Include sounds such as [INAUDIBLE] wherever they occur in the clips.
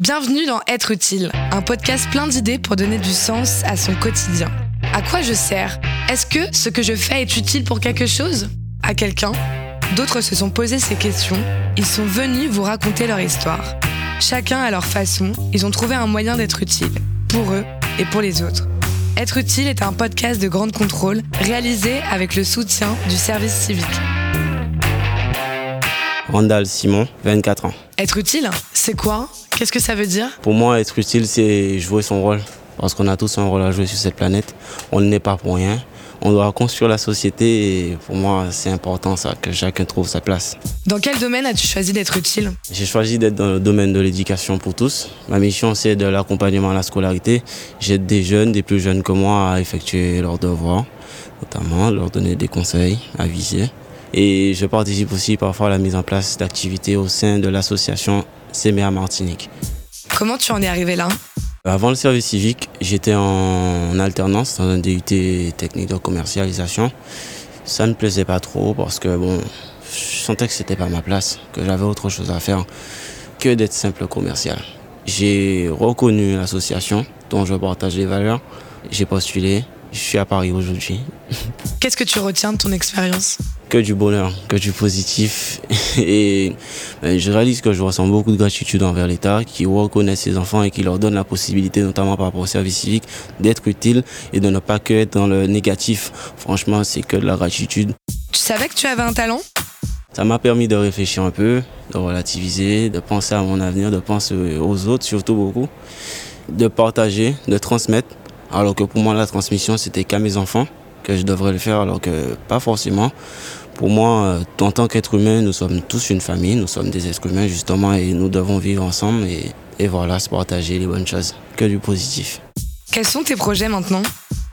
Bienvenue dans Être utile, un podcast plein d'idées pour donner du sens à son quotidien. À quoi je sers? Est-ce que ce que je fais est utile pour quelque chose? À quelqu'un? D'autres se sont posés ces questions. Ils sont venus vous raconter leur histoire. Chacun à leur façon, ils ont trouvé un moyen d'être utile, pour eux et pour les autres. Être utile est un podcast de grande contrôle réalisé avec le soutien du service civique. Randall Simon, 24 ans. Être utile, c'est quoi? Qu'est-ce que ça veut dire? Pour moi, être utile, c'est jouer son rôle. Parce qu'on a tous un rôle à jouer sur cette planète. On n'est pas pour rien. On doit construire la société et pour moi, c'est important ça, que chacun trouve sa place. Dans quel domaine as-tu choisi d'être utile? J'ai choisi d'être dans le domaine de l'éducation pour tous. Ma mission, c'est de l'accompagnement à la scolarité. J'aide des jeunes, des plus jeunes que moi, à effectuer leurs devoirs, notamment leur donner des conseils à viser. Et je participe aussi parfois à la mise en place d'activités au sein de l'association CMA Martinique. Comment tu en es arrivé là? Avant le service civique, j'étais en alternance dans un DUT technique de commercialisation. Ça ne me plaisait pas trop parce que bon, je sentais que c'était pas ma place, que j'avais autre chose à faire que d'être simple commercial. J'ai reconnu l'association dont je partage les valeurs. J'ai postulé. Je suis à Paris aujourd'hui. Qu'est-ce que tu retiens de ton expérience? Que du bonheur, que du positif. [LAUGHS] Et ben, je réalise que je ressens beaucoup de gratitude envers l'État qui reconnaît ses enfants et qui leur donne la possibilité, notamment par rapport au service civique, d'être utile et de ne pas que être dans le négatif. Franchement, c'est que de la gratitude. Tu savais que tu avais un talent? Ça m'a permis de réfléchir un peu, de relativiser, de penser à mon avenir, de penser aux autres surtout beaucoup, de partager, de transmettre. Alors que pour moi, la transmission, c'était qu'à mes enfants que je devrais le faire alors que pas forcément. Pour moi, euh, en tant qu'être humain, nous sommes tous une famille, nous sommes des êtres humains justement et nous devons vivre ensemble et, et voilà, se partager les bonnes choses, que du positif. Quels sont tes projets maintenant?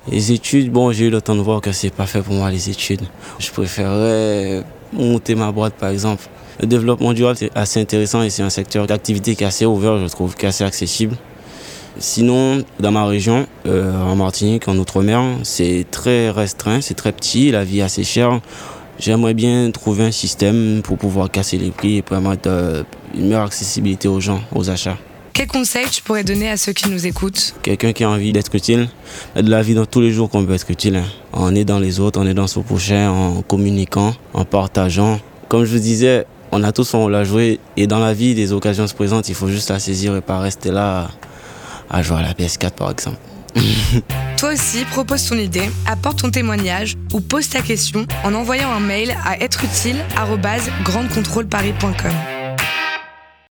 Les études, bon, j'ai eu le temps de voir que c'est pas fait pour moi les études. Je préférerais monter ma boîte par exemple. Le développement durable c'est assez intéressant et c'est un secteur d'activité qui est assez ouvert, je trouve, qui est assez accessible. Sinon, dans ma région, euh, en Martinique, en Outre-mer, c'est très restreint, c'est très petit, la vie est assez chère. J'aimerais bien trouver un système pour pouvoir casser les prix et permettre euh, une meilleure accessibilité aux gens, aux achats. Quel conseil tu pourrais donner à ceux qui nous écoutent? Quelqu'un qui a envie d'être utile, de la vie dans tous les jours qu'on peut être utile. Hein. En aidant les autres, en aidant son prochain, en communiquant, en partageant. Comme je vous disais, on a tous son rôle à jouer et dans la vie, des occasions se présentent, il faut juste la saisir et pas rester là à jouer à la PS4 par exemple. [LAUGHS] Toi aussi, propose ton idée, apporte ton témoignage ou pose ta question en envoyant un mail à êtreutile@grandecontrôleparis.com.